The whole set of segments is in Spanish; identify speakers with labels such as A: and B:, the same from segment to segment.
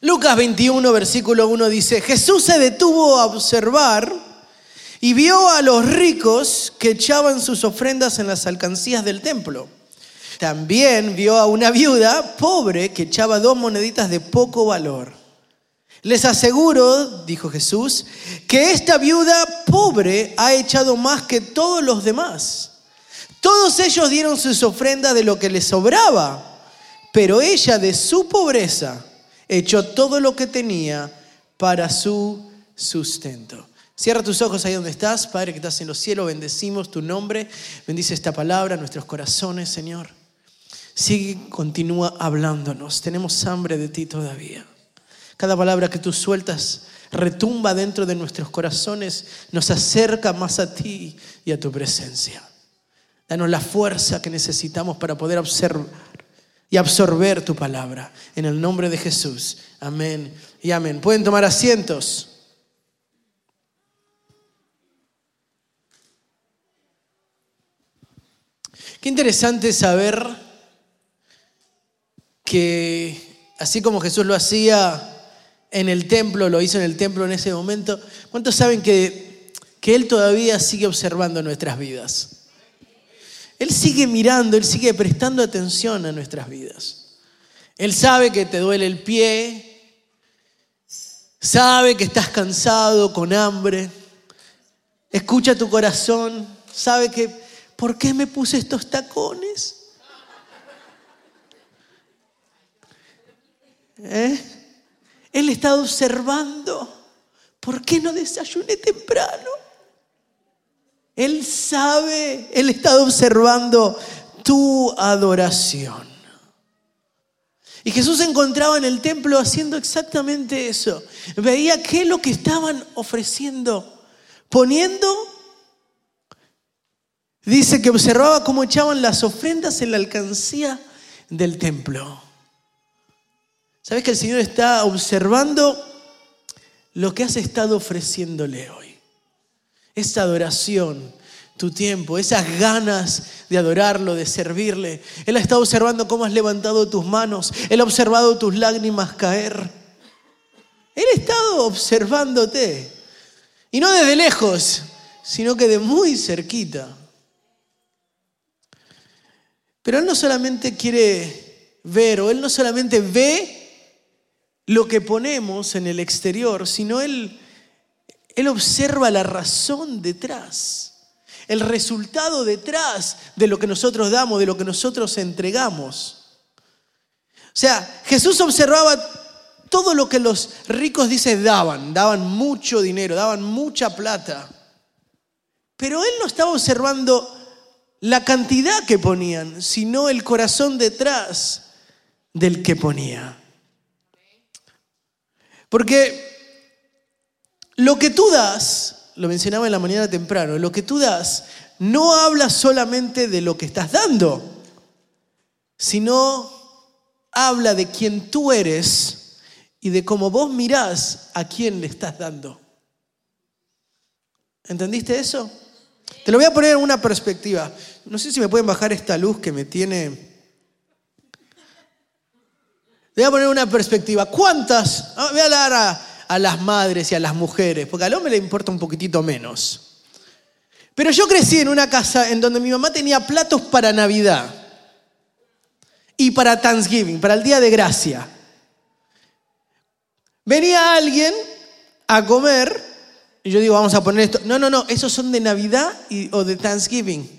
A: Lucas 21, versículo 1 dice, Jesús se detuvo a observar y vio a los ricos que echaban sus ofrendas en las alcancías del templo. También vio a una viuda pobre que echaba dos moneditas de poco valor. Les aseguro, dijo Jesús, que esta viuda pobre ha echado más que todos los demás. Todos ellos dieron sus ofrendas de lo que les sobraba, pero ella de su pobreza echó todo lo que tenía para su sustento. Cierra tus ojos ahí donde estás, Padre que estás en los cielos, bendecimos tu nombre, bendice esta palabra, nuestros corazones, Señor. Sigue, continúa hablándonos, tenemos hambre de ti todavía. Cada palabra que tú sueltas retumba dentro de nuestros corazones, nos acerca más a ti y a tu presencia. Danos la fuerza que necesitamos para poder observar y absorber tu palabra. En el nombre de Jesús. Amén y amén. Pueden tomar asientos. Qué interesante saber que así como Jesús lo hacía en el templo, lo hizo en el templo en ese momento, ¿cuántos saben que, que Él todavía sigue observando nuestras vidas? Él sigue mirando, Él sigue prestando atención a nuestras vidas. Él sabe que te duele el pie, sabe que estás cansado, con hambre, escucha tu corazón, sabe que, ¿por qué me puse estos tacones? ¿Eh? Él está observando, ¿por qué no desayuné temprano? Él sabe, Él está observando tu adoración. Y Jesús se encontraba en el templo haciendo exactamente eso. Veía qué es lo que estaban ofreciendo, poniendo, dice que observaba cómo echaban las ofrendas en la alcancía del templo. ¿Sabes que el Señor está observando lo que has estado ofreciéndole hoy? Esa adoración, tu tiempo, esas ganas de adorarlo, de servirle. Él ha estado observando cómo has levantado tus manos, Él ha observado tus lágrimas caer. Él ha estado observándote. Y no desde lejos, sino que de muy cerquita. Pero Él no solamente quiere ver, o Él no solamente ve lo que ponemos en el exterior, sino Él él observa la razón detrás, el resultado detrás de lo que nosotros damos, de lo que nosotros entregamos. O sea, Jesús observaba todo lo que los ricos, dice, daban. Daban mucho dinero, daban mucha plata. Pero Él no estaba observando la cantidad que ponían, sino el corazón detrás del que ponía. Porque lo que tú das, lo mencionaba en la mañana temprano, lo que tú das no habla solamente de lo que estás dando, sino habla de quién tú eres y de cómo vos mirás a quién le estás dando. ¿Entendiste eso? Te lo voy a poner en una perspectiva. No sé si me pueden bajar esta luz que me tiene... Te voy a poner una perspectiva. ¿Cuántas? Ah, voy a a las madres y a las mujeres, porque al hombre le importa un poquitito menos. Pero yo crecí en una casa en donde mi mamá tenía platos para Navidad y para Thanksgiving, para el Día de Gracia. Venía alguien a comer y yo digo, vamos a poner esto. No, no, no, esos son de Navidad y, o de Thanksgiving.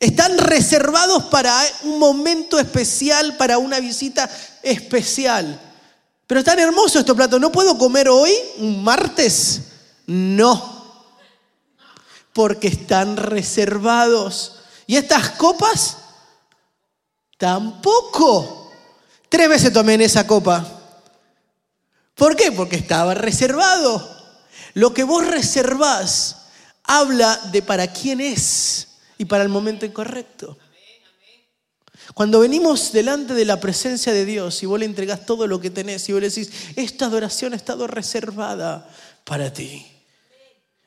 A: Están reservados para un momento especial, para una visita especial. Pero están hermosos estos platos. ¿No puedo comer hoy, un martes? No. Porque están reservados. ¿Y estas copas? Tampoco. Tres veces tomé en esa copa. ¿Por qué? Porque estaba reservado. Lo que vos reservás habla de para quién es y para el momento incorrecto. Cuando venimos delante de la presencia de Dios y vos le entregás todo lo que tenés y vos le decís, esta adoración ha estado reservada para ti.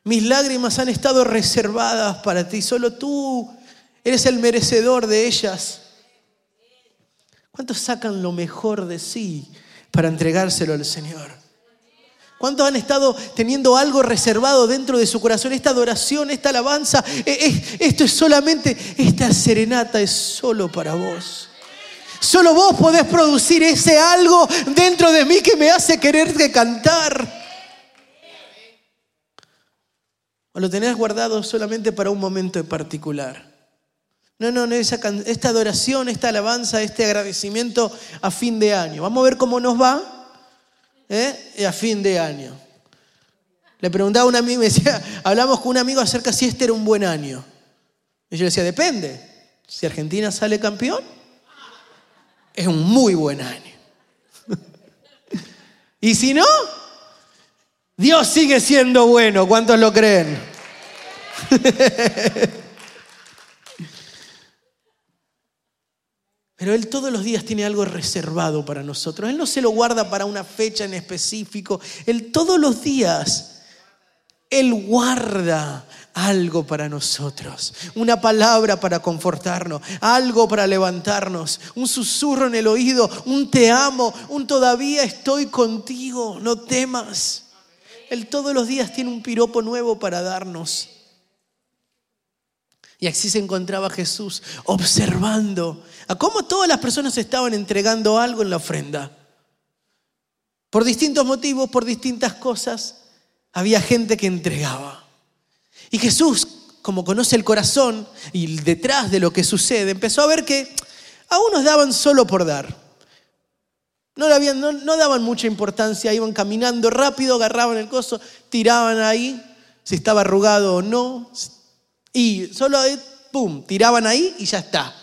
A: Mis lágrimas han estado reservadas para ti. Solo tú eres el merecedor de ellas. ¿Cuántos sacan lo mejor de sí para entregárselo al Señor. ¿Cuántos han estado teniendo algo reservado dentro de su corazón? Esta adoración, esta alabanza, e, e, esto es solamente, esta serenata es solo para vos. Solo vos podés producir ese algo dentro de mí que me hace querer cantar. ¿O lo tenés guardado solamente para un momento en particular? No, no, no, esta adoración, esta alabanza, este agradecimiento a fin de año. Vamos a ver cómo nos va ¿eh? a fin de año. Le preguntaba a un amigo, me decía, hablamos con un amigo acerca si este era un buen año. Y yo le decía, depende. Si Argentina sale campeón, es un muy buen año. y si no, Dios sigue siendo bueno. ¿Cuántos lo creen? Pero Él todos los días tiene algo reservado para nosotros. Él no se lo guarda para una fecha en específico. Él todos los días, Él guarda algo para nosotros. Una palabra para confortarnos, algo para levantarnos, un susurro en el oído, un te amo, un todavía estoy contigo, no temas. Él todos los días tiene un piropo nuevo para darnos. Y así se encontraba Jesús observando a cómo todas las personas estaban entregando algo en la ofrenda. Por distintos motivos, por distintas cosas, había gente que entregaba. Y Jesús, como conoce el corazón y detrás de lo que sucede, empezó a ver que a unos daban solo por dar. No, daban mucha importancia, iban caminando rápido, agarraban el coso, tiraban ahí, si estaba arrugado o no, y solo, pum, tiraban ahí y ya está.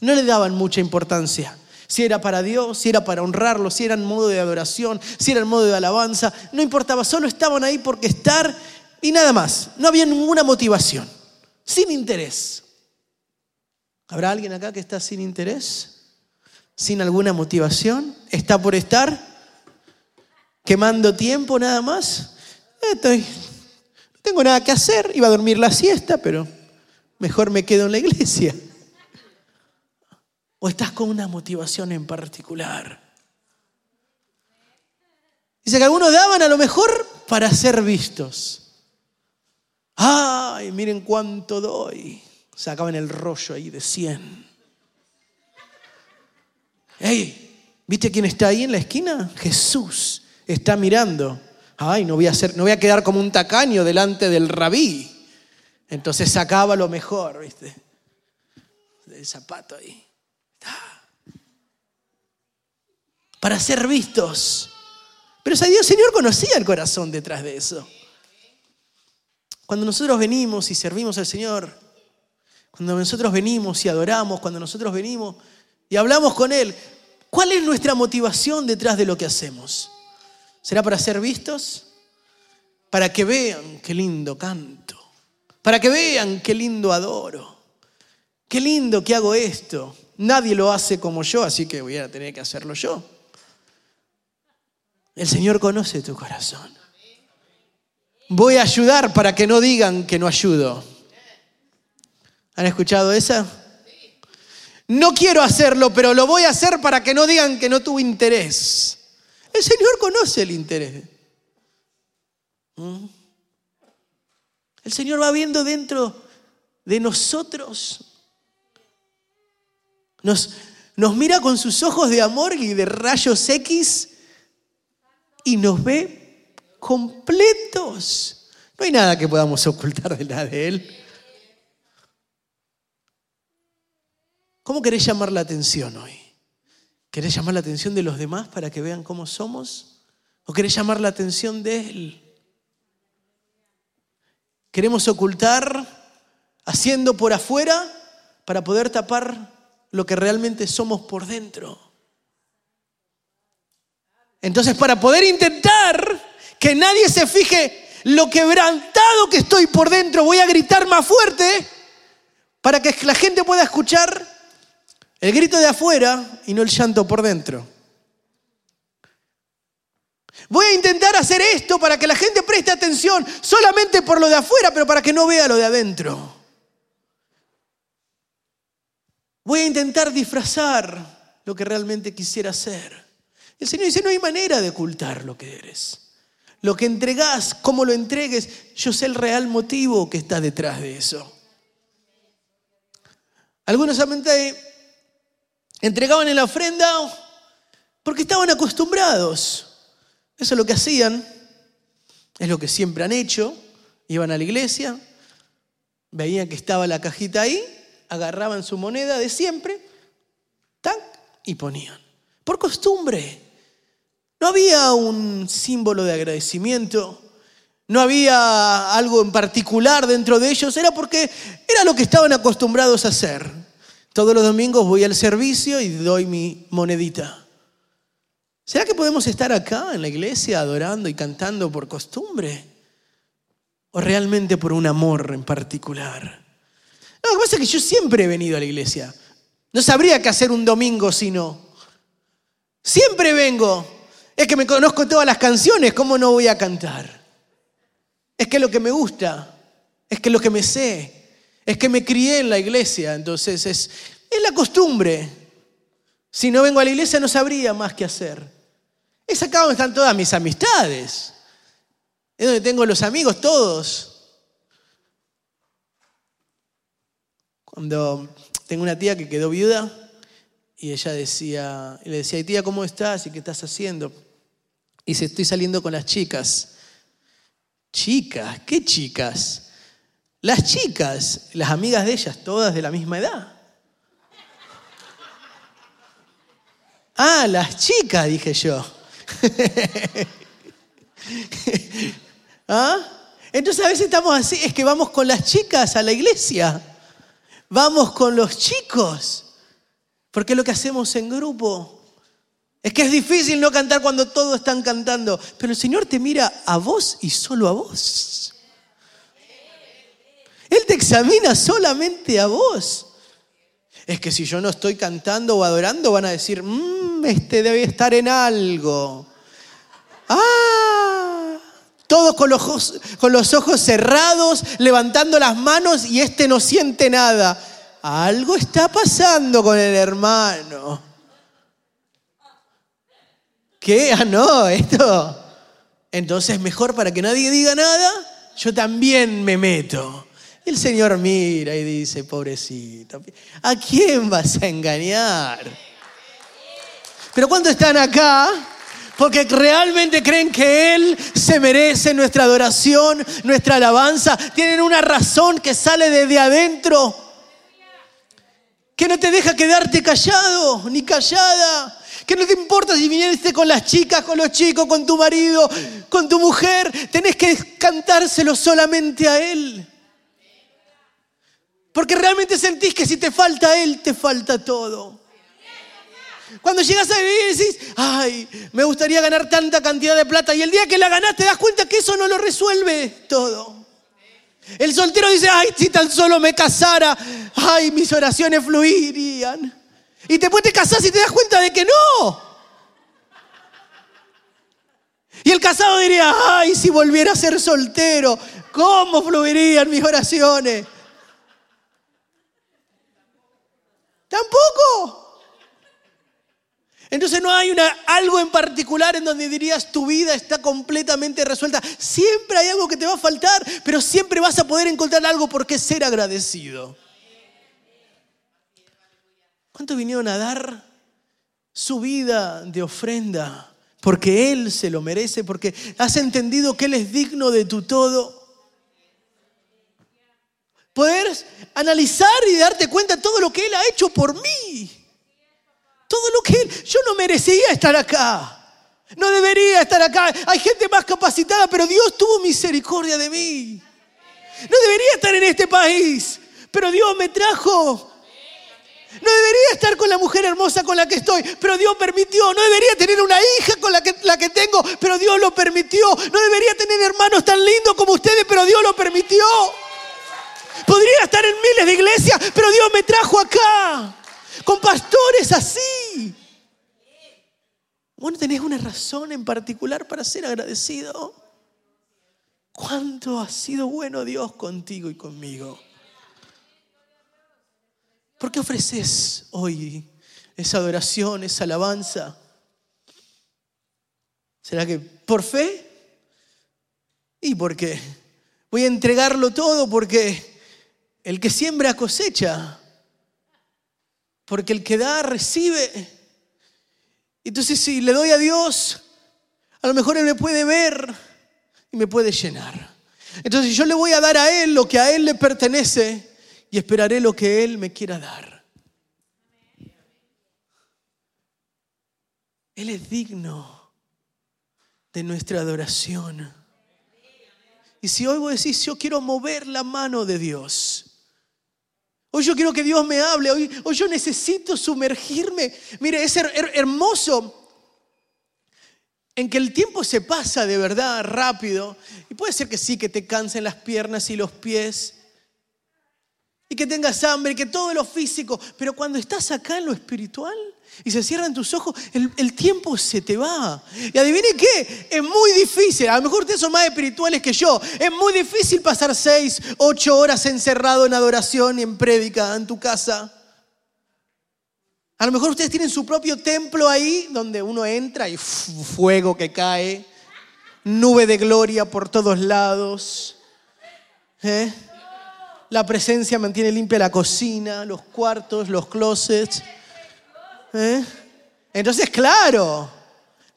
A: No le daban mucha importancia. Si era para Dios, si era para honrarlo, si era en modo de adoración, si era en modo de alabanza, no importaba, solo estaban ahí porque estar y nada más. No había ninguna motivación, sin interés. ¿Habrá alguien acá que está sin interés? ¿Sin alguna motivación? ¿Está por estar? ¿Quemando tiempo nada más? Estoy, tengo nada que hacer, iba a dormir la siesta, pero mejor me quedo en la iglesia. ¿O estás con una motivación en particular? Dice que algunos daban a lo mejor para ser vistos. Ay, miren cuánto doy. Sacaban el rollo ahí de 100. Hey, ¿viste quién está ahí en la esquina? Jesús está mirando ay, no voy a, no voy a quedar como un tacaño delante del rabí. Entonces sacaba lo mejor, ¿viste? Del zapato ahí. Para ser vistos. Pero Dios, Señor conocía el corazón detrás de eso. Cuando nosotros venimos y servimos al Señor, cuando nosotros venimos y adoramos, cuando nosotros venimos y hablamos con Él, ¿cuál es nuestra motivación detrás de lo que hacemos? ¿Será para ser vistos? Para que vean qué lindo canto. Para que vean qué lindo adoro. Qué lindo que hago esto. Nadie lo hace como yo, así que voy a tener que hacerlo yo. El Señor conoce tu corazón. Voy a ayudar para que no digan que no ayudo. ¿Han escuchado esa? No quiero hacerlo, pero lo voy a hacer para que no digan que no tuve interés. El Señor conoce el interés. ¿Mm? El Señor va viendo dentro de nosotros. Nos, nos mira con sus ojos de amor y de rayos X y nos ve completos. No hay nada que podamos ocultar de la de Él. ¿Cómo querés llamar la atención hoy? ¿Querés llamar la atención de los demás para que vean cómo somos? ¿O querés llamar la atención de Él? Queremos ocultar haciendo por afuera para poder tapar lo que realmente somos por dentro. Entonces, para poder intentar que nadie se fije lo quebrantado que estoy por dentro, voy a gritar más fuerte para que la gente pueda escuchar el grito de afuera y no el llanto por dentro. Voy a intentar hacer esto para que la gente preste atención solamente por lo de afuera, pero para que no vea lo de adentro. Voy a intentar disfrazar lo que realmente quisiera hacer. El Señor dice, no hay manera de ocultar lo que eres. Lo que entregás, cómo lo entregues, yo sé el real motivo que está detrás de eso. Algunos solamente entregaban en la ofrenda porque estaban acostumbrados. Eso es lo que hacían, es lo que siempre han hecho. Iban a la iglesia, veían que estaba la cajita ahí, agarraban su moneda de siempre, ¡tac! y ponían. Por costumbre. No había un símbolo de agradecimiento, no había algo en particular dentro de ellos, era porque era lo que estaban acostumbrados a hacer. Todos los domingos voy al servicio y doy mi monedita. ¿Será que podemos estar acá en la iglesia adorando y cantando por costumbre? ¿O realmente por un amor en particular? No, lo que pasa es que yo siempre he venido a la iglesia. No sabría qué hacer un domingo si no. Siempre vengo. Es que me conozco todas las canciones, ¿cómo no voy a cantar? Es que lo que me gusta, es que lo que me sé, es que me crié en la iglesia, entonces es, es la costumbre. Si no vengo a la iglesia no sabría más qué hacer. Es acá donde están todas mis amistades. Es donde tengo los amigos todos. Cuando tengo una tía que quedó viuda y ella decía, y le decía, tía, ¿cómo estás? ¿Y qué estás haciendo? Y dice, estoy saliendo con las chicas. Chicas, ¿qué chicas? Las chicas, las amigas de ellas, todas de la misma edad. Ah, las chicas, dije yo. ¿Ah? Entonces a veces estamos así, es que vamos con las chicas a la iglesia, vamos con los chicos, porque es lo que hacemos en grupo. Es que es difícil no cantar cuando todos están cantando, pero el Señor te mira a vos y solo a vos. Él te examina solamente a vos. Es que si yo no estoy cantando o adorando, van a decir, mmm, este debe estar en algo. Ah, todos con los, ojos, con los ojos cerrados, levantando las manos y este no siente nada. Algo está pasando con el hermano. ¿Qué? Ah, no, esto. Entonces, mejor para que nadie diga nada, yo también me meto. El Señor mira y dice, pobrecito, ¿a quién vas a engañar? Pero cuando están acá, porque realmente creen que Él se merece nuestra adoración, nuestra alabanza, tienen una razón que sale desde adentro, que no te deja quedarte callado ni callada. Que no te importa si viniste con las chicas, con los chicos, con tu marido, con tu mujer. Tenés que cantárselo solamente a Él. Porque realmente sentís que si te falta Él, te falta todo. Cuando llegas a vivir y decís, ay, me gustaría ganar tanta cantidad de plata. Y el día que la ganás te das cuenta que eso no lo resuelve todo. El soltero dice, ay, si tan solo me casara, ay, mis oraciones fluirían. Y después te casás y te das cuenta de que no. Y el casado diría, ay, si volviera a ser soltero, ¿cómo fluirían mis oraciones? Tampoco. Entonces no hay algo en particular en donde dirías tu vida está completamente resuelta. Siempre hay algo que te va a faltar, pero siempre vas a poder encontrar algo por qué ser agradecido. ¿Cuántos vinieron a dar su vida de ofrenda? Porque Él se lo merece, porque has entendido que Él es digno de tu todo. Poder analizar y darte cuenta de todo lo que Él ha hecho por mí. Todo lo que Él... Yo no merecía estar acá. No debería estar acá. Hay gente más capacitada, pero Dios tuvo misericordia de mí. No debería estar en este país, pero Dios me trajo. No debería estar con la mujer hermosa con la que estoy, pero Dios permitió. No debería tener una hija con la que, la que tengo, pero Dios lo permitió. No debería tener hermanos tan lindos como ustedes, pero Dios lo permitió. Podría estar en miles de iglesias, pero Dios me trajo acá. Con pastores así. Bueno, tenés una razón en particular para ser agradecido. ¿Cuánto ha sido bueno Dios contigo y conmigo? ¿Por qué ofreces hoy esa adoración, esa alabanza? ¿Será que por fe? Y porque voy a entregarlo todo porque el que siembra cosecha, porque el que da recibe. Entonces si le doy a Dios, a lo mejor Él me puede ver y me puede llenar. Entonces yo le voy a dar a Él lo que a Él le pertenece y esperaré lo que Él me quiera dar. Él es digno de nuestra adoración. Y si hoy vos decís, yo quiero mover la mano de Dios, hoy yo quiero que Dios me hable, hoy, hoy yo necesito sumergirme. Mire, es hermoso en que el tiempo se pasa de verdad rápido. Y puede ser que sí, que te cansen las piernas y los pies. Y que tengas hambre, y que todo lo físico. Pero cuando estás acá en lo espiritual, y se cierran tus ojos, el, tiempo se te va. Y adivine qué, es muy difícil, a lo mejor ustedes son más espirituales que yo, es muy difícil pasar seis, ocho horas encerrado en adoración y en prédica en tu casa. A lo mejor ustedes tienen su propio templo ahí donde uno entra y fuego que cae, nube de gloria por todos lados. ¿eh? La presencia mantiene limpia la cocina, los cuartos, los closets. ¿Eh? Entonces, claro,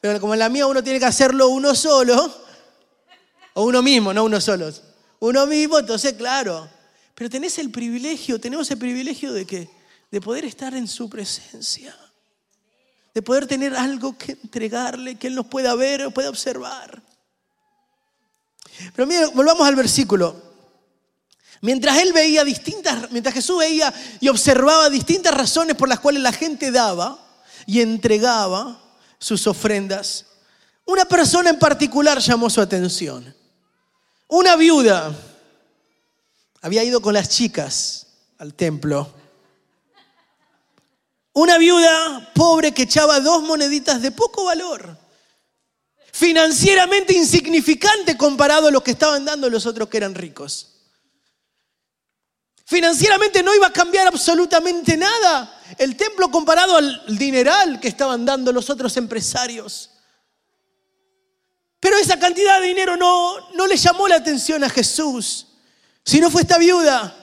A: pero como en la mía uno tiene que hacerlo uno solo, o uno mismo, no uno solo, uno mismo, entonces, claro. Pero tenés el privilegio, tenemos el privilegio de que de poder estar en su presencia, de poder tener algo que entregarle, que él nos pueda ver o pueda observar. Pero mire, volvamos al versículo. Mientras él veía distintas, mientras Jesús veía y observaba distintas razones por las cuales la gente daba y entregaba sus ofrendas, una persona en particular llamó su atención. Una viuda había ido con las chicas al templo. Una viuda pobre que echaba dos moneditas de poco valor, financieramente insignificante comparado a lo que estaban dando los otros que eran ricos. Financieramente no iba a cambiar absolutamente nada el templo comparado al dineral que estaban dando los otros empresarios. Pero esa cantidad de dinero no, no le llamó la atención a Jesús, sino fue esta viuda.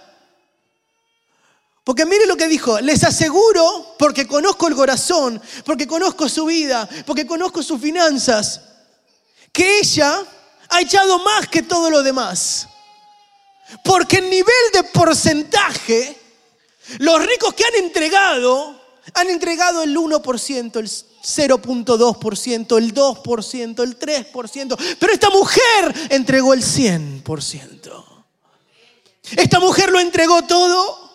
A: Porque mire lo que dijo, les aseguro, porque conozco el corazón, porque conozco su vida, porque conozco sus finanzas, que ella ha echado más que todo lo demás. Porque en nivel de porcentaje, los ricos que han entregado, han entregado el 1%, el 0.2%, el 2%, el 3%, pero esta mujer entregó el 100%. Esta mujer lo entregó todo.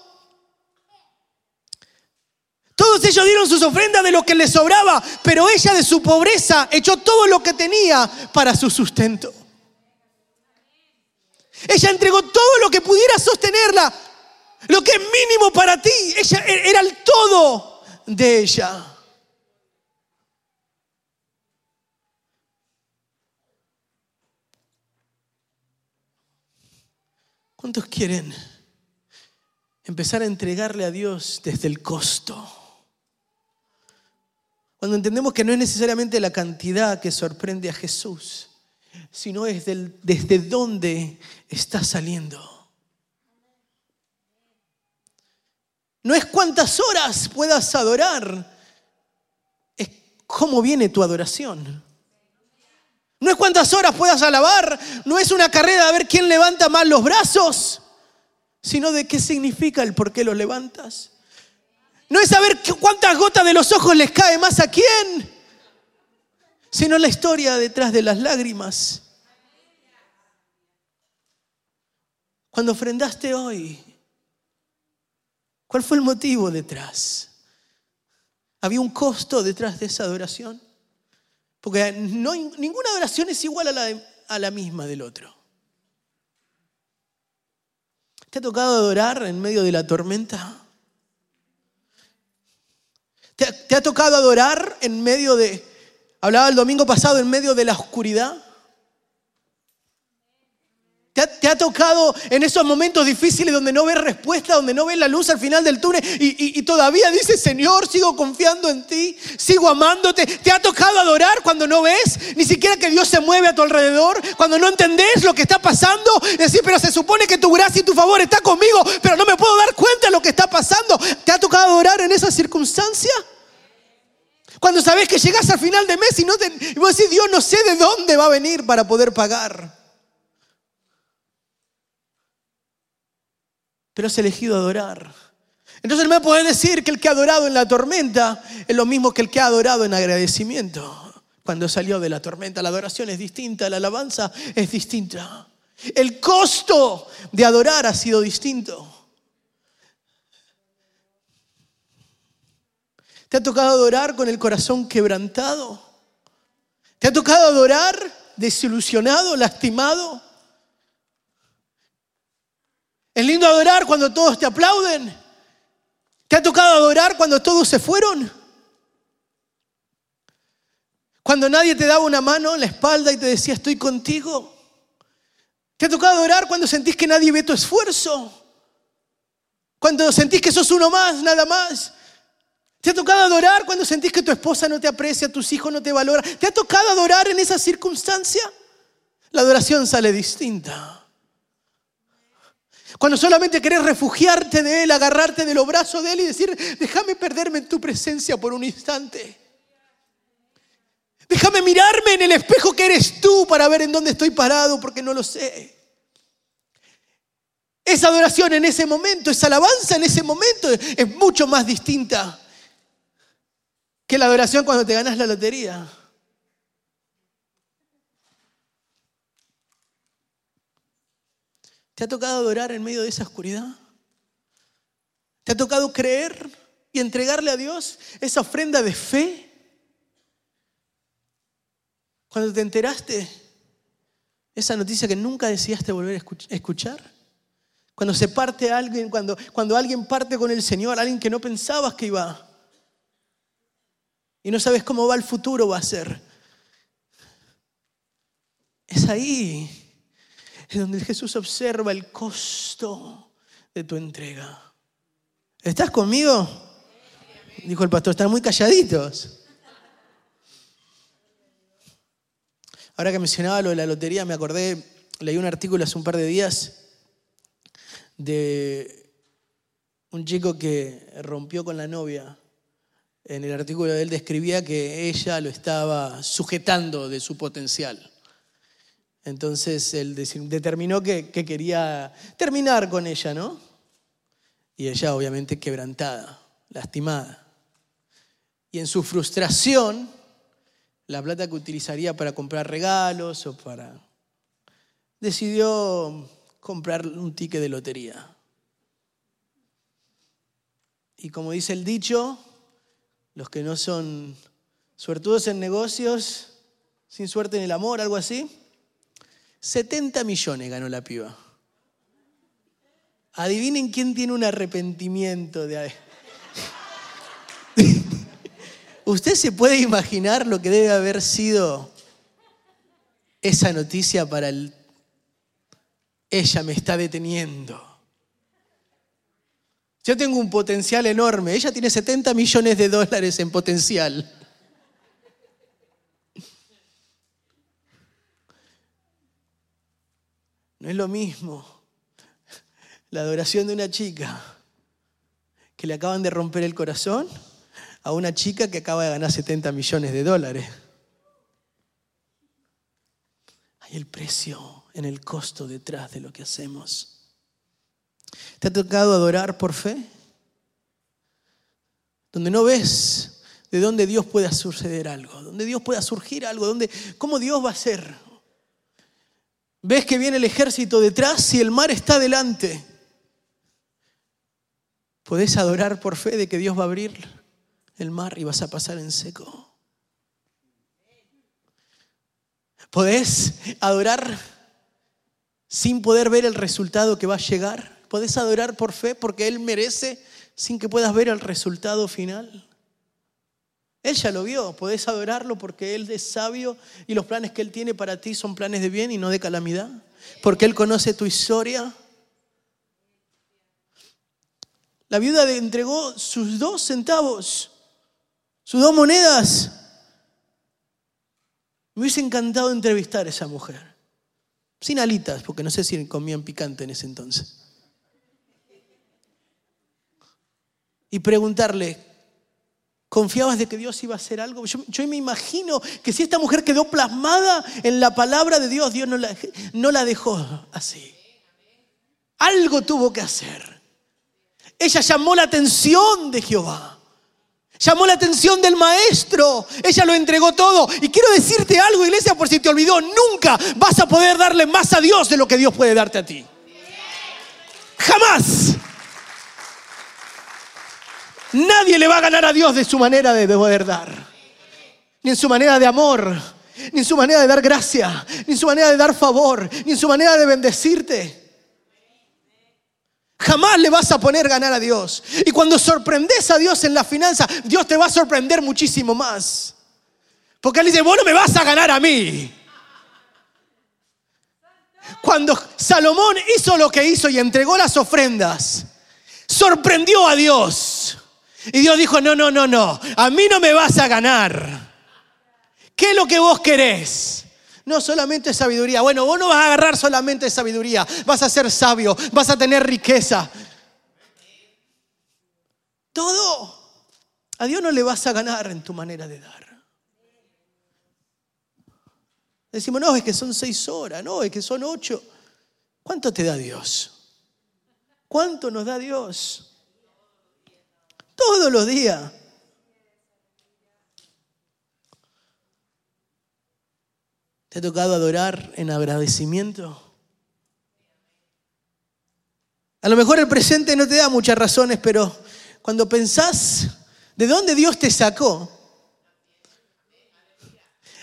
A: Todos ellos dieron sus ofrendas de lo que les sobraba, pero ella de su pobreza echó todo lo que tenía para su sustento. Ella entregó todo lo que pudiera sostenerla, lo que es mínimo para ti. Ella e-, era el todo de ella. ¿Cuántos quieren empezar a entregarle a Dios desde el costo? Cuando entendemos que no es necesariamente la cantidad que sorprende a Jesús, sino es desde dónde está saliendo. No es cuántas horas puedas adorar, es cómo viene tu adoración. No es cuántas horas puedas alabar, no es una carrera de ver quién levanta más los brazos, sino de qué significa el por qué los levantas. No es saber cuántas gotas de los ojos les cae más a quién, sino la historia detrás de las lágrimas. Cuando ofrendaste hoy, ¿cuál fue el motivo detrás? ¿Había un costo detrás de esa adoración? Porque no, ninguna adoración es igual a la, a la misma del otro. ¿Te ha tocado adorar en medio de la tormenta? ¿Te, ha tocado adorar en medio de Hablaba el domingo pasado en medio de la oscuridad. ¿Te ha, tocado en esos momentos difíciles donde no ves respuesta, donde no ves la luz al final del túnel y, todavía dices, Señor, sigo confiando en ti, sigo amándote? ¿Te ha tocado adorar cuando no ves ni siquiera que Dios se mueve a tu alrededor? Cuando no entendés lo que está pasando, decir, pero se supone que tu gracia y tu favor está conmigo, pero no me puedo dar cuenta de lo que está pasando. ¿Te ha tocado adorar en esa circunstancia? Cuando sabes que llegas al final de mes y, no te, y vos decís, Dios no sé de dónde va a venir para poder pagar. pero has elegido adorar. Entonces no me puedes decir que el que ha adorado en la tormenta es lo mismo que el que ha adorado en agradecimiento. Cuando salió de la tormenta, la adoración es distinta, la alabanza es distinta. El costo de adorar ha sido distinto. ¿Te ha tocado adorar con el corazón quebrantado? ¿Te ha tocado adorar desilusionado, lastimado? Es lindo adorar cuando todos te aplauden. ¿Te ha tocado adorar cuando todos se fueron? Cuando nadie te daba una mano en la espalda y te decía estoy contigo. ¿Te ha tocado adorar cuando sentís que nadie ve tu esfuerzo? Cuando sentís que sos uno más, nada más. ¿Te ha tocado adorar cuando sentís que tu esposa no te aprecia, tus hijos no te valoran? ¿Te ha tocado adorar en esa circunstancia? La adoración sale distinta. Cuando solamente querés refugiarte de Él, agarrarte de los brazos de Él y decir, déjame perderme en tu presencia por un instante. Déjame mirarme en el espejo que eres tú para ver en dónde estoy parado, porque no lo sé. Esa adoración en ese momento, esa alabanza en ese momento es mucho más distinta que la adoración cuando te ganas la lotería. ¿Te ha tocado adorar en medio de esa oscuridad? ¿Te ha tocado creer y entregarle a Dios esa ofrenda de fe? Cuando te enteraste esa noticia que nunca deseaste volver a escuchar. Cuando se parte alguien, cuando, cuando alguien parte con el Señor, alguien que no pensabas que iba. Y no sabes cómo va el futuro, va a ser. Es ahí es donde Jesús observa el costo de tu entrega. ¿Estás conmigo? Dijo el pastor, están muy calladitos. Ahora que mencionaba lo de la lotería, me acordé, leí un artículo hace un par de días de un chico que rompió con la novia. En el artículo de él describía que ella lo estaba sujetando de su potencial. Entonces él determinó que, quería terminar con ella, ¿no? Y ella obviamente quebrantada, lastimada. Y en su frustración, la plata que utilizaría para comprar regalos o para... decidió comprar un ticket de lotería. Y como dice el dicho, los que no son suertudos en negocios, sin suerte en el amor, algo así, 70 millones ganó la piba. Adivinen quién tiene un arrepentimiento de... ¿Usted se puede imaginar lo que debe haber sido esa noticia para el... Ella me está deteniendo. Yo tengo un potencial enorme. Ella tiene 70 millones de dólares en potencial. No es lo mismo la adoración de una chica que le acaban de romper el corazón a una chica que acaba de ganar 70 millones de dólares. Hay el precio en el costo detrás de lo que hacemos. ¿Te ha tocado adorar por fe? Donde no ves de dónde Dios pueda suceder algo, donde Dios pueda surgir algo, donde, cómo Dios va a ser. Ves que viene el ejército detrás y el mar está delante. Podés adorar por fe de que Dios va a abrir el mar y vas a pasar en seco. Podés adorar sin poder ver el resultado que va a llegar. Podés adorar por fe porque Él merece sin que puedas ver el resultado final. Él ya lo vio, podés adorarlo porque Él es sabio y los planes que Él tiene para ti son planes de bien y no de calamidad. Porque Él conoce tu historia. La viuda entregó sus dos centavos, sus dos monedas. Me hubiese encantado entrevistar a esa mujer. Sin alitas, porque no sé si comían picante en ese entonces. Y preguntarle, ¿Confiabas de que Dios iba a hacer algo? Yo, me imagino que si esta mujer quedó plasmada en la palabra de Dios, Dios no la, no la dejó así. Algo tuvo que hacer. Ella llamó la atención de Jehová. Llamó la atención del maestro. Ella lo entregó todo. Y quiero decirte algo, iglesia, por si te olvidó, nunca vas a poder darle más a Dios de lo que Dios puede darte a ti. Jamás. Nadie le va a ganar a Dios de su manera de poder dar, ni en su manera de amor, ni en su manera de dar gracia, ni en su manera de dar favor, ni en su manera de bendecirte. Jamás le vas a poner ganar a Dios. Y cuando sorprendes a Dios en la finanza, Dios te va a sorprender muchísimo más. Porque Él dice, vos no me vas a ganar a mí. Cuando Salomón hizo lo que hizo y entregó las ofrendas, sorprendió a Dios. Y Dios dijo, no, no, no, no, a mí no me vas a ganar. ¿Qué es lo que vos querés? No solamente sabiduría. Bueno, vos no vas a agarrar solamente sabiduría. Vas a ser sabio, vas a tener riqueza. Todo. A Dios no le vas a ganar en tu manera de dar. Decimos, no, es que son seis horas, no, es que son ocho. ¿Cuánto te da Dios? ¿Cuánto nos da Dios? Todos los días. ¿Te ha tocado adorar en agradecimiento? A lo mejor el presente no te da muchas razones, pero cuando pensás de dónde Dios te sacó,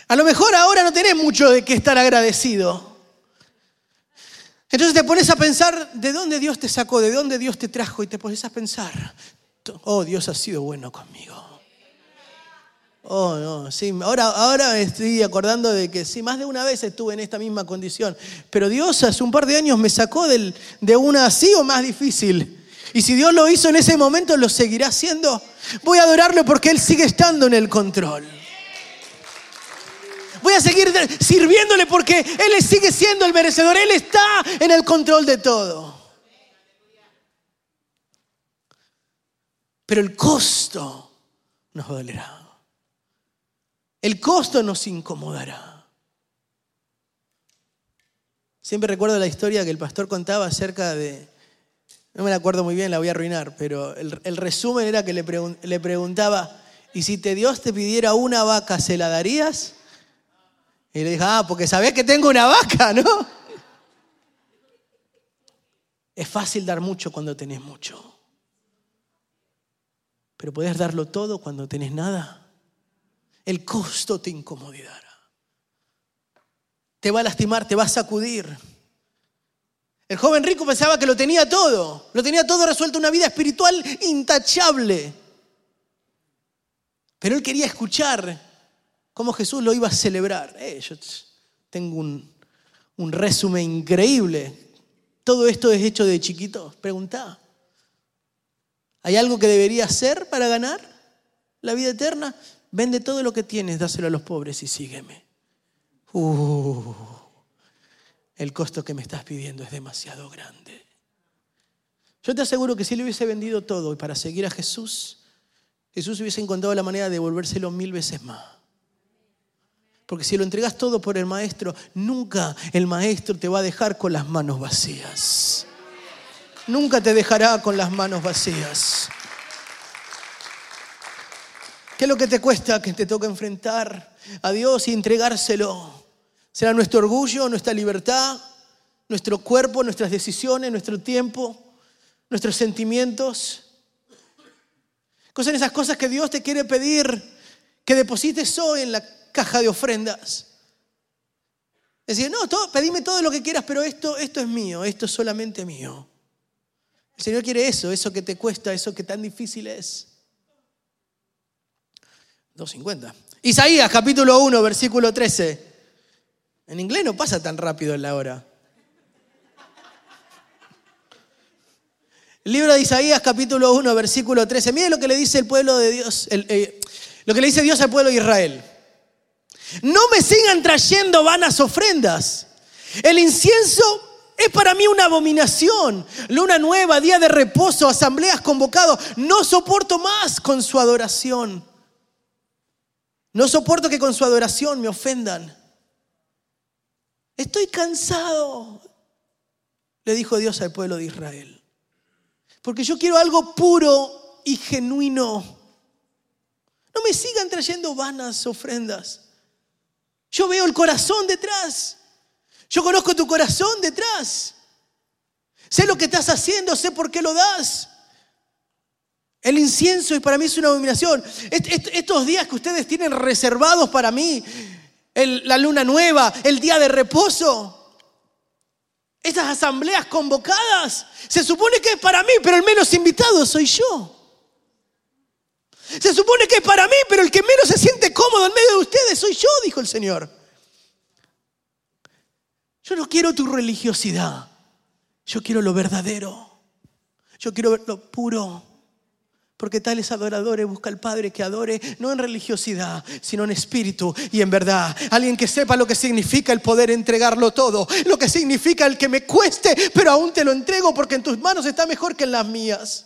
A: a lo mejor ahora no tenés mucho de qué estar agradecido. Entonces te pones a pensar de dónde Dios te sacó, de dónde Dios te trajo y te pones a pensar, Oh, Dios ha sido bueno conmigo. Oh, no, sí, ahora, ahora estoy acordando de que sí, más de una vez estuve en esta misma condición, pero Dios hace un par de años me sacó del, de una así o más difícil. Y si Dios lo hizo en ese momento, lo seguirá haciendo. Voy a adorarlo porque Él sigue estando en el control. Voy a seguir sirviéndole porque Él sigue siendo el merecedor. Él está en el control de todo. Pero el costo nos dolerá. El costo nos incomodará. Siempre recuerdo la historia que el pastor contaba acerca de, no me la acuerdo muy bien, la voy a arruinar, pero el, resumen era que le, le preguntaba, ¿y si te Dios te pidiera una vaca, se la darías? Y le dijo, ah, porque sabés que tengo una vaca, ¿no? Es fácil dar mucho cuando tenés mucho. Pero puedes darlo todo cuando tenés nada. El costo te incomodará. Te va a lastimar, te va a sacudir. El joven rico pensaba que lo tenía todo, lo tenía todo resuelto, una vida espiritual intachable. Pero él quería escuchar cómo Jesús lo iba a celebrar. Eh, yo tengo un, un resumen increíble. Todo esto es hecho de chiquito. Preguntá. ¿Hay algo que debería hacer para ganar la vida eterna? Vende todo lo que tienes, dáselo a los pobres y sígueme. Uh, el costo que me estás pidiendo es demasiado grande. Yo te aseguro que si le hubiese vendido todo y para seguir a Jesús, Jesús hubiese encontrado la manera de devolvérselo mil veces más. Porque si lo entregas todo por el maestro, nunca el maestro te va a dejar con las manos vacías nunca te dejará con las manos vacías. ¿Qué es lo que te cuesta que te toca enfrentar a Dios y entregárselo? ¿Será nuestro orgullo, nuestra libertad, nuestro cuerpo, nuestras decisiones, nuestro tiempo, nuestros sentimientos? Son esas cosas que Dios te quiere pedir que deposites hoy en la caja de ofrendas. Decir, no, pedime todo lo que quieras, pero esto, esto es mío, esto es solamente mío. El Señor quiere eso, eso que te cuesta, eso que tan difícil es. 2.50. Isaías capítulo 1, versículo 13. En inglés no pasa tan rápido en la hora. Libro de Isaías capítulo 1, versículo 13. Mire lo que le dice el pueblo de Dios, eh, lo que le dice Dios al pueblo de Israel. No me sigan trayendo vanas ofrendas. El incienso es para mí una abominación. Luna nueva, día de reposo, asambleas convocados. No soporto más con su adoración. No soporto que con su adoración me ofendan. Estoy cansado, le dijo Dios al pueblo de Israel. Porque yo quiero algo puro y genuino. No me sigan trayendo vanas ofrendas. Yo veo el corazón detrás. Yo conozco tu corazón detrás. Sé lo que estás haciendo, sé por qué lo das. El incienso y para mí es una abominación. Estos días que ustedes tienen reservados para mí, la luna nueva, el día de reposo, estas asambleas convocadas, se supone que es para mí, pero el menos invitado soy yo. Se supone que es para mí, pero el que menos se siente cómodo en medio de ustedes soy yo, dijo el Señor. Yo no quiero tu religiosidad, yo quiero lo verdadero, yo quiero lo puro. Porque tales adoradores busca al Padre que adore no en religiosidad, sino en espíritu y en verdad. Alguien que sepa lo que significa el poder entregarlo todo, lo que significa el que me cueste, pero aún te lo entrego porque en tus manos está mejor que en las mías.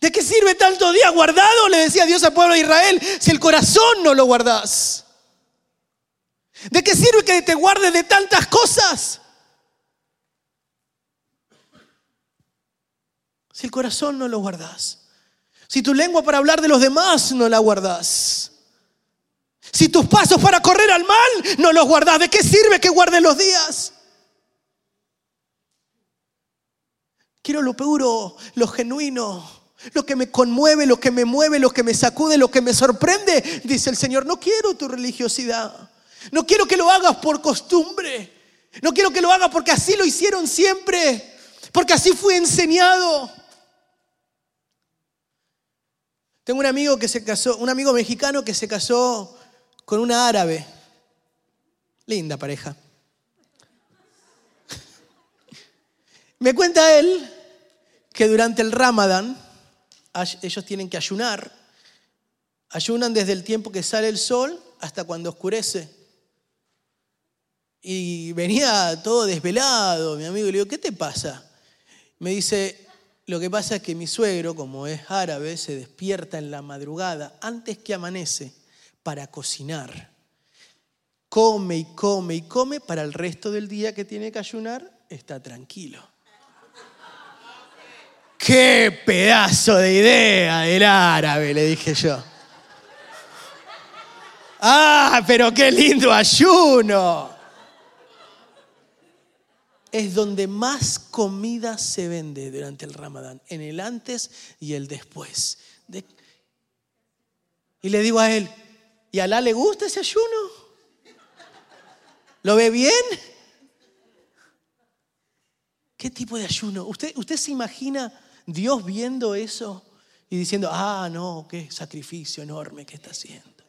A: ¿De qué sirve tanto día guardado? Le decía Dios al pueblo de Israel, si el corazón no lo guardas. ¿De qué sirve que te guardes de tantas cosas? Si el corazón no lo guardas. Si tu lengua para hablar de los demás no la guardas. Si tus pasos para correr al mal no los guardas. ¿De qué sirve que guardes los días? Quiero lo puro, lo genuino, lo que me conmueve, lo que me mueve, lo que me sacude, lo que me sorprende. Dice el Señor, no quiero tu religiosidad. No quiero que lo hagas por costumbre. No quiero que lo hagas porque así lo hicieron siempre. Porque así fui enseñado. Tengo un amigo que se casó, un amigo mexicano que se casó con una árabe. Linda pareja. Me cuenta él que durante el Ramadán ellos tienen que ayunar. Ayunan desde el tiempo que sale el sol hasta cuando oscurece. Y venía todo desvelado, mi amigo, le digo, ¿qué te pasa? Me dice, lo que pasa es que mi suegro, como es árabe, se despierta en la madrugada antes que amanece para cocinar. Come y come y come para el resto del día que tiene que ayunar, está tranquilo. ¡Qué pedazo de idea del árabe! Le dije yo. ¡Ah, pero qué lindo ayuno! Es donde más comida se vende durante el ramadán, en el antes y el después. Y le digo a él, ¿y a Alá le gusta ese ayuno? ¿Lo ve bien? ¿Qué tipo de ayuno? ¿Usted, usted se imagina Dios viendo eso y diciendo, ah, no, qué sacrificio enorme que está haciendo?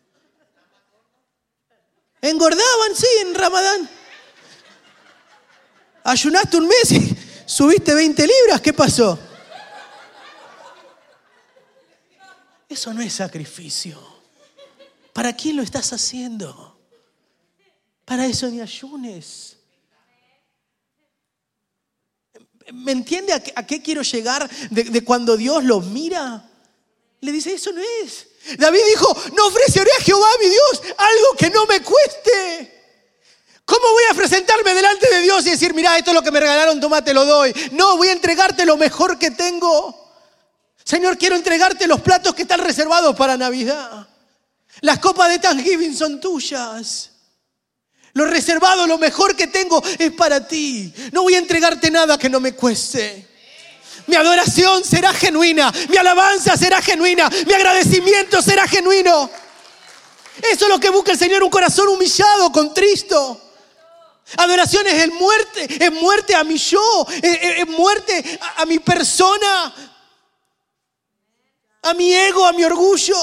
A: Engordaban, sí, en Ramadán. Ayunaste un mes y subiste 20 libras, ¿qué pasó? Eso no es sacrificio. ¿Para quién lo estás haciendo? Para eso ni ayunes. ¿Me entiende a qué, quiero llegar de, de, cuando Dios los mira? Le dice, eso no es. David dijo, no ofreceré a Jehová mi Dios algo que no me cueste. ¿Cómo voy a presentarme delante de Dios y decir, mira, esto es lo que me regalaron, toma, te lo doy? No, voy a entregarte lo mejor que tengo. Señor, quiero entregarte los platos que están reservados para Navidad. Las copas de Thanksgiving son tuyas. Lo reservado, lo mejor que tengo es para ti. No voy a entregarte nada que no me cueste. Mi adoración será genuina, mi alabanza será genuina, mi agradecimiento será genuino. Eso es lo que busca el Señor, un corazón humillado, contristo. Adoración es muerte, es muerte a mi yo, es, muerte a, mi persona, a mi ego, a mi orgullo.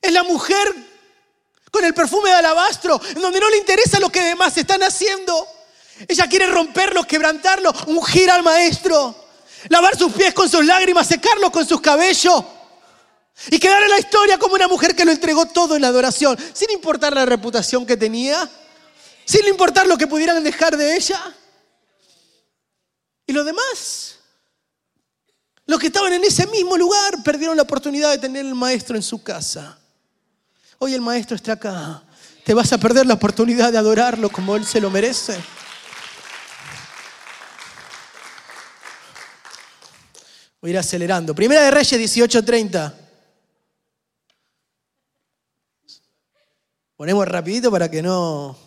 A: Es la mujer con el perfume de alabastro, en donde no le interesa lo que demás están haciendo. Ella quiere romperlo, quebrantarlo, ungir al maestro, lavar sus pies con sus lágrimas, secarlo con sus cabellos. Y quedar en la historia como una mujer que lo entregó todo en la adoración, sin importar la reputación que tenía, sin importar lo que pudieran dejar de ella. Y los demás, los que estaban en ese mismo lugar, perdieron la oportunidad de tener el maestro en su casa. Hoy el maestro está acá. Te vas a perder la oportunidad de adorarlo como él se lo merece. Voy a ir acelerando. Primera de Reyes 18:30. Ponemos rapidito para que no...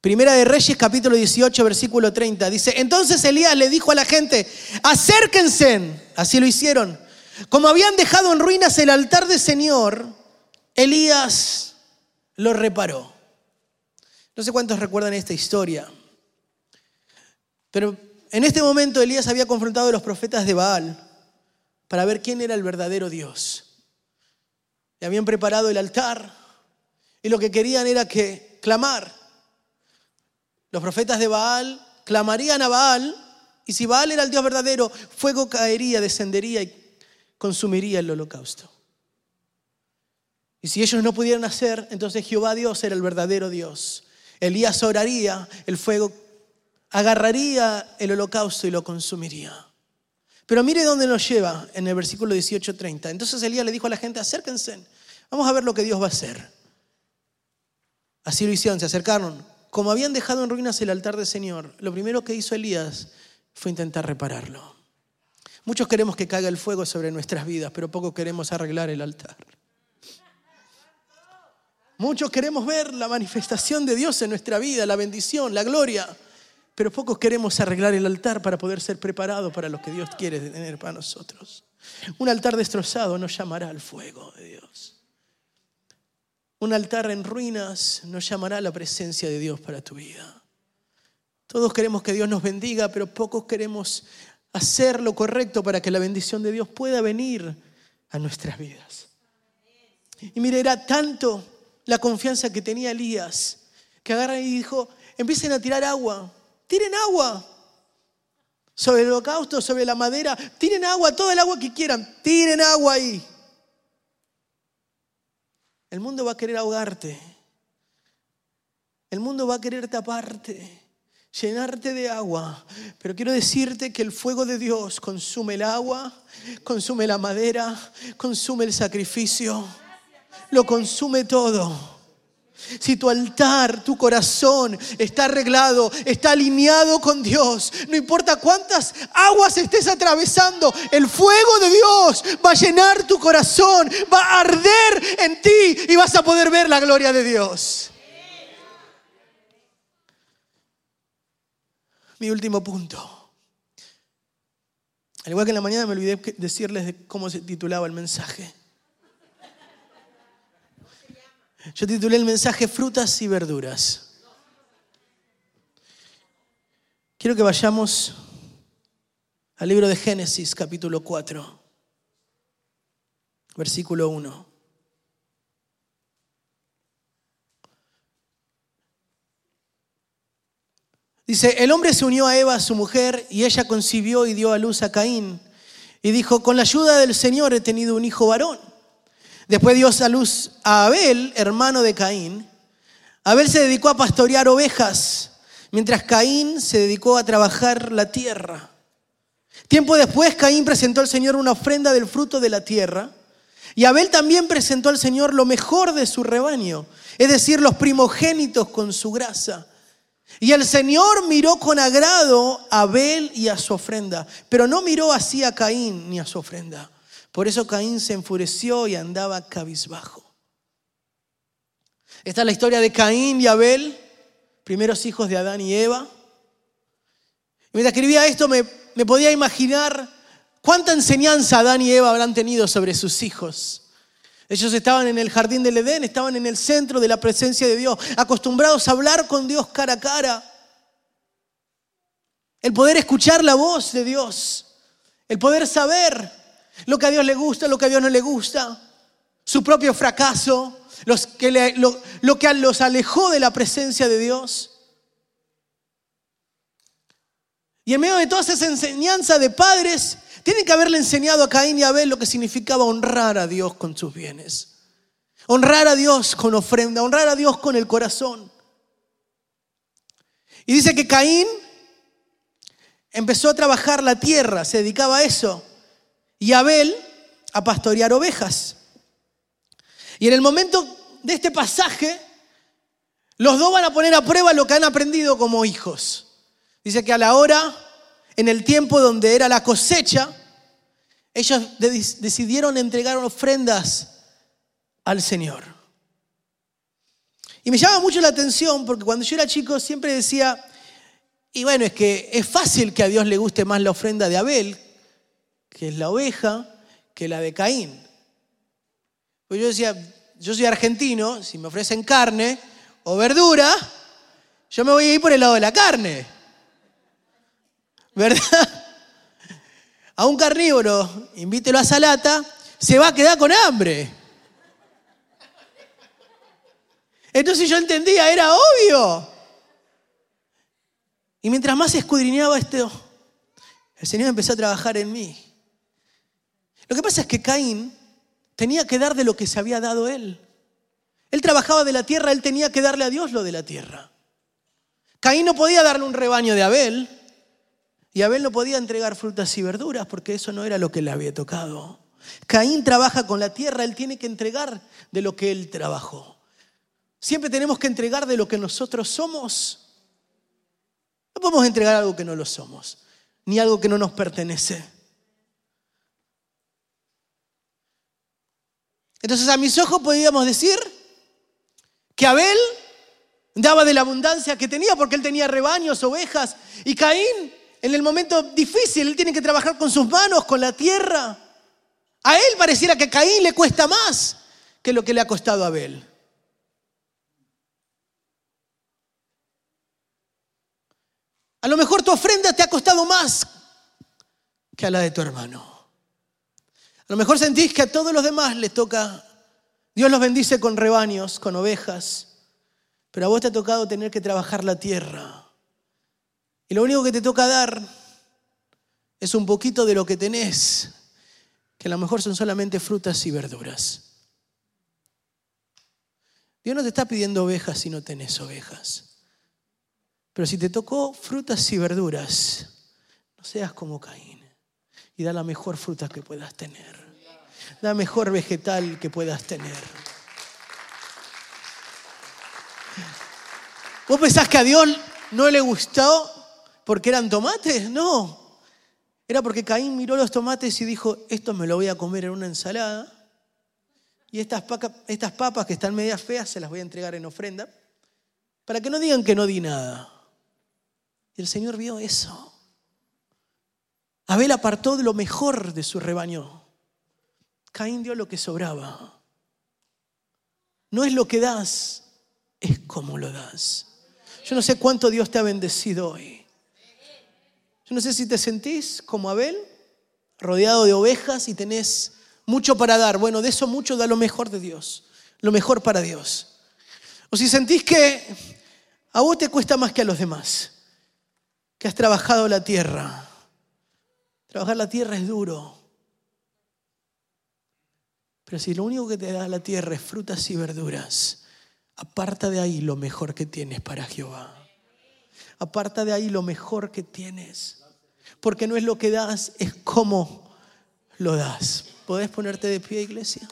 A: Primera de Reyes capítulo 18 versículo 30. Dice, entonces Elías le dijo a la gente, acérquense. Así lo hicieron. Como habían dejado en ruinas el altar del Señor, Elías lo reparó. No sé cuántos recuerdan esta historia, pero en este momento Elías había confrontado a los profetas de Baal para ver quién era el verdadero Dios. Le habían preparado el altar y lo que querían era que clamar. Los profetas de Baal clamarían a Baal y si Baal era el Dios verdadero, fuego caería, descendería y consumiría el holocausto. Y si ellos no pudieran hacer, entonces Jehová Dios era el verdadero Dios. Elías oraría, el fuego agarraría el holocausto y lo consumiría. Pero mire dónde nos lleva en el versículo 18:30. Entonces Elías le dijo a la gente, acérquense, vamos a ver lo que Dios va a hacer. Así lo hicieron, se acercaron. Como habían dejado en ruinas el altar del Señor, lo primero que hizo Elías fue intentar repararlo. Muchos queremos que caiga el fuego sobre nuestras vidas, pero poco queremos arreglar el altar. Muchos queremos ver la manifestación de Dios en nuestra vida, la bendición, la gloria, pero pocos queremos arreglar el altar para poder ser preparados para lo que Dios quiere tener para nosotros. Un altar destrozado nos llamará al fuego de Dios. Un altar en ruinas nos llamará la presencia de Dios para tu vida. Todos queremos que Dios nos bendiga, pero pocos queremos hacer lo correcto para que la bendición de Dios pueda venir a nuestras vidas. Y mire, era tanto la confianza que tenía Elías, que agarra y dijo, empiecen a tirar agua, tiren agua sobre el holocausto, sobre la madera, tiren agua, todo el agua que quieran, tiren agua ahí. El mundo va a querer ahogarte. El mundo va a querer taparte, llenarte de agua. Pero quiero decirte que el fuego de Dios consume el agua, consume la madera, consume el sacrificio lo consume todo. Si tu altar, tu corazón está arreglado, está alineado con Dios, no importa cuántas aguas estés atravesando, el fuego de Dios va a llenar tu corazón, va a arder en ti y vas a poder ver la gloria de Dios. Mi último punto. Al igual que en la mañana me olvidé decirles cómo se titulaba el mensaje. Yo titulé el mensaje Frutas y Verduras. Quiero que vayamos al libro de Génesis capítulo 4, versículo 1. Dice, el hombre se unió a Eva, su mujer, y ella concibió y dio a luz a Caín. Y dijo, con la ayuda del Señor he tenido un hijo varón. Después dio a luz a Abel, hermano de Caín. Abel se dedicó a pastorear ovejas, mientras Caín se dedicó a trabajar la tierra. Tiempo después, Caín presentó al Señor una ofrenda del fruto de la tierra. Y Abel también presentó al Señor lo mejor de su rebaño, es decir, los primogénitos con su grasa. Y el Señor miró con agrado a Abel y a su ofrenda, pero no miró así a Caín ni a su ofrenda. Por eso Caín se enfureció y andaba cabizbajo. Esta es la historia de Caín y Abel, primeros hijos de Adán y Eva. mientras escribía esto me, me podía imaginar cuánta enseñanza Adán y Eva habrán tenido sobre sus hijos. Ellos estaban en el jardín del Edén, estaban en el centro de la presencia de Dios, acostumbrados a hablar con Dios cara a cara. El poder escuchar la voz de Dios, el poder saber lo que a Dios le gusta, lo que a Dios no le gusta. su propio fracaso, lo que los alejó de la presencia de Dios. Y en medio de toda esa enseñanza de padres, tienen que haberle enseñado a Caín y a Abel lo que significaba honrar a Dios con sus bienes. Honrar a Dios con ofrenda, honrar a Dios con el corazón. Y dice que Caín empezó a trabajar la tierra, se dedicaba a eso. Y Abel a pastorear ovejas. Y en el momento de este pasaje, los dos van a poner a prueba lo que han aprendido como hijos. Dice que a la hora, en el tiempo donde era la cosecha, ellos decidieron entregar ofrendas al Señor. Y me llama mucho la atención porque cuando yo era chico siempre decía, y bueno, es que es fácil que a Dios le guste más la ofrenda de Abel, que es la oveja, que la de Caín. Pues yo decía, yo soy argentino, si me ofrecen carne o verdura, yo me voy a ir por el lado de la carne. ¿Verdad? A un carnívoro, invítelo a salata, se va a quedar con hambre. Entonces yo entendía, era obvio. Y mientras más escudriñaba esto, el Señor empezó a trabajar en mí. Lo que pasa es que Caín tenía que dar de lo que se había dado él. Él trabajaba de la tierra, él tenía que darle a Dios lo de la tierra. Caín no podía darle un rebaño de Abel y Abel no podía entregar frutas y verduras porque eso no era lo que le había tocado. Caín trabaja con la tierra, él tiene que entregar de lo que él trabajó. Siempre tenemos que entregar de lo que nosotros somos. No podemos entregar algo que no lo somos, ni algo que no nos pertenece. Entonces a mis ojos podríamos decir que Abel daba de la abundancia que tenía porque él tenía rebaños, ovejas, y Caín en el momento difícil, él tiene que trabajar con sus manos, con la tierra. A él pareciera que a Caín le cuesta más que lo que le ha costado a Abel. A lo mejor tu ofrenda te ha costado más que a la de tu hermano. A lo mejor sentís que a todos los demás les toca, Dios los bendice con rebaños, con ovejas, pero a vos te ha tocado tener que trabajar la tierra. Y lo único que te toca dar es un poquito de lo que tenés, que a lo mejor son solamente frutas y verduras. Dios no te está pidiendo ovejas si no tenés ovejas. Pero si te tocó frutas y verduras, no seas como Caín y da la mejor fruta que puedas tener. Da mejor vegetal que puedas tener. ¿Vos pensás que a Dios no le gustó porque eran tomates? No. Era porque Caín miró los tomates y dijo, esto me lo voy a comer en una ensalada. Y estas, estas papas que están medias feas se las voy a entregar en ofrenda. Para que no digan que no di nada. Y el Señor vio eso. Abel apartó de lo mejor de su rebaño. Caín dio lo que sobraba. No es lo que das, es cómo lo das. Yo no sé cuánto Dios te ha bendecido hoy. Yo no sé si te sentís como Abel, rodeado de ovejas y tenés mucho para dar. Bueno, de eso mucho da lo mejor de Dios, lo mejor para Dios. O si sentís que a vos te cuesta más que a los demás que has trabajado la tierra. Trabajar la tierra es duro. Pero si lo único que te da la tierra es frutas y verduras, aparta de ahí lo mejor que tienes para Jehová. Aparta de ahí lo mejor que tienes. Porque no es lo que das, es cómo lo das. ¿Podés ponerte de pie, iglesia?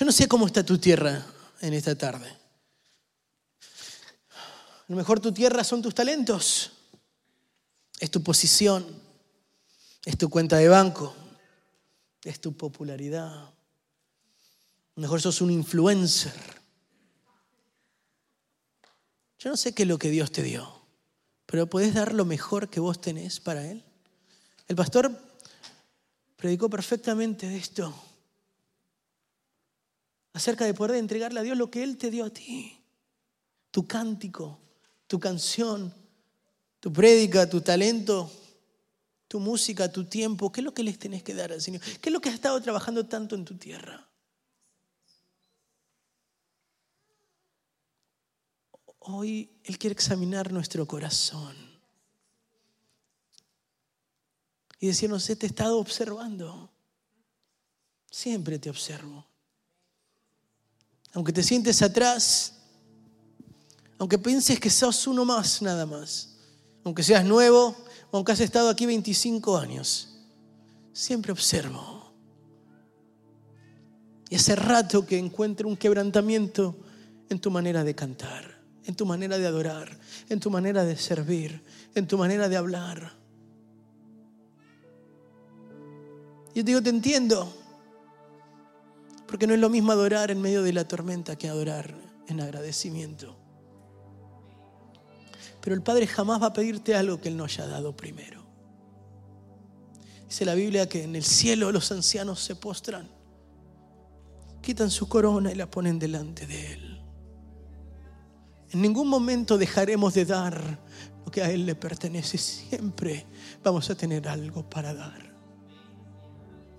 A: Yo no sé cómo está tu tierra en esta tarde. A lo mejor tu tierra son tus talentos, es tu posición, es tu cuenta de banco, es tu popularidad. A lo mejor sos un influencer. Yo no sé qué es lo que Dios te dio, pero puedes dar lo mejor que vos tenés para Él. El pastor predicó perfectamente de esto acerca de poder entregarle a Dios lo que Él te dio a ti. Tu cántico, tu canción, tu prédica, tu talento, tu música, tu tiempo, ¿qué es lo que les tenés que dar al Señor? ¿Qué es lo que has estado trabajando tanto en tu tierra? Hoy Él quiere examinar nuestro corazón y decirnos, te he estado observando. Siempre te observo. Aunque te sientes atrás, aunque pienses que sos uno más nada más, aunque seas nuevo, aunque has estado aquí 25 años, siempre observo. Y hace rato que encuentro un quebrantamiento en tu manera de cantar, en tu manera de adorar, en tu manera de servir, en tu manera de hablar. Yo digo, te entiendo, porque no es lo mismo adorar en medio de la tormenta que adorar en agradecimiento. Pero el Padre jamás va a pedirte algo que Él no haya dado primero. Dice la Biblia que en el cielo los ancianos se postran, quitan su corona y la ponen delante de Él. En ningún momento dejaremos de dar lo que a Él le pertenece. Siempre vamos a tener algo para dar.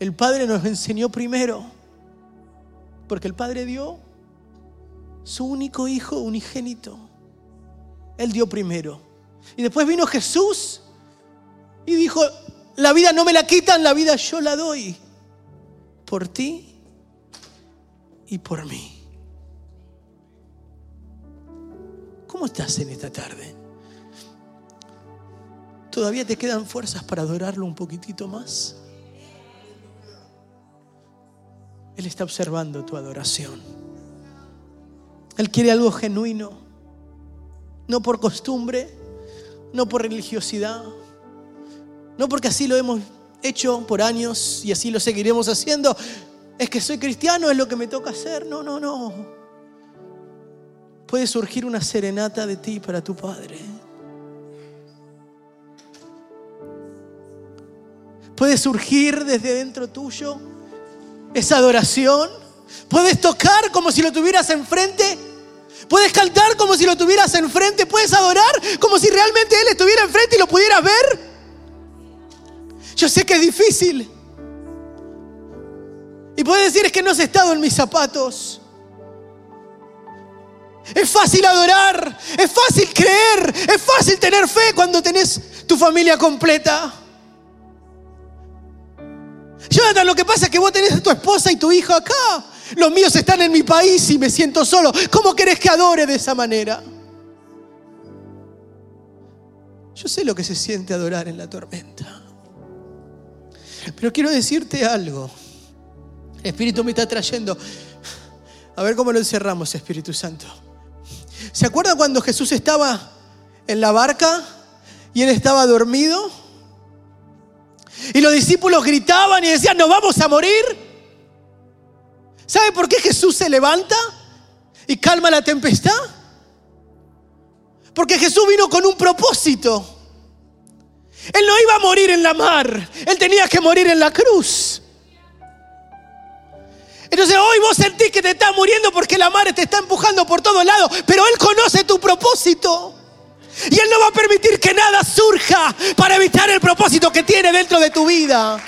A: El Padre nos enseñó primero, porque el Padre dio su único hijo unigénito él dio primero. Y después vino Jesús y dijo, la vida no me la quitan, la vida yo la doy. Por ti y por mí. ¿Cómo estás en esta tarde? ¿Todavía te quedan fuerzas para adorarlo un poquitito más? Él está observando tu adoración. Él quiere algo genuino no por costumbre, no por religiosidad, no porque así lo hemos hecho por años y así lo seguiremos haciendo. Es que soy cristiano, es lo que me toca hacer. No, no, no. Puede surgir una serenata de ti para tu Padre. Puede surgir desde dentro tuyo esa adoración. Puedes tocar como si lo tuvieras enfrente Puedes cantar como si lo tuvieras enfrente. Puedes adorar como si realmente Él estuviera enfrente y lo pudieras ver. Yo sé que es difícil. Y puedes decir es que no has estado en mis zapatos. Es fácil adorar, es fácil creer, es fácil tener fe cuando tenés tu familia completa. Jonathan, lo que pasa es que vos tenés a tu esposa y tu hijo acá. Los míos están en mi país y me siento solo. ¿Cómo querés que adore de esa manera? Yo sé lo que se siente adorar en la tormenta. Pero quiero decirte algo. El Espíritu me está trayendo. A ver cómo lo encerramos, Espíritu Santo. ¿Se acuerdan cuando Jesús estaba en la barca y él estaba dormido? Y los discípulos gritaban y decían, nos vamos a morir. ¿Sabe por qué Jesús se levanta y calma la tempestad? Porque Jesús vino con un propósito. Él no iba a morir en la mar, él tenía que morir en la cruz. Entonces hoy vos sentís que te estás muriendo porque la mar te está empujando por todos lados, pero Él conoce tu propósito. Y Él no va a permitir que nada surja para evitar el propósito que tiene dentro de tu vida.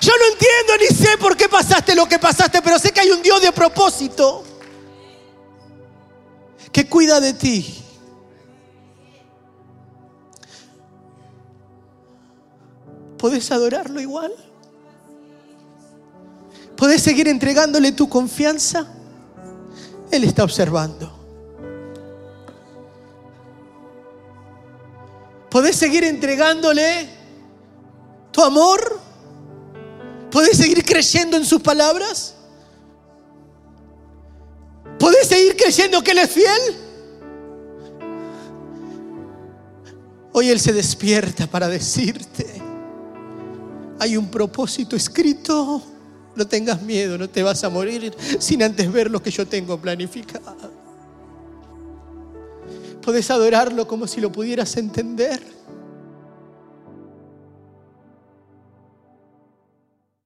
A: Yo no entiendo ni sé por qué pasaste lo que pasaste, pero sé que hay un Dios de propósito que cuida de ti. ¿Puedes adorarlo igual? ¿Puedes seguir entregándole tu confianza? Él está observando. ¿Puedes seguir entregándole tu amor? ¿Puedes seguir creyendo en sus palabras? ¿Puedes seguir creyendo que Él es fiel? Hoy Él se despierta para decirte, hay un propósito escrito, no tengas miedo, no te vas a morir sin antes ver lo que yo tengo planificado. Puedes adorarlo como si lo pudieras entender.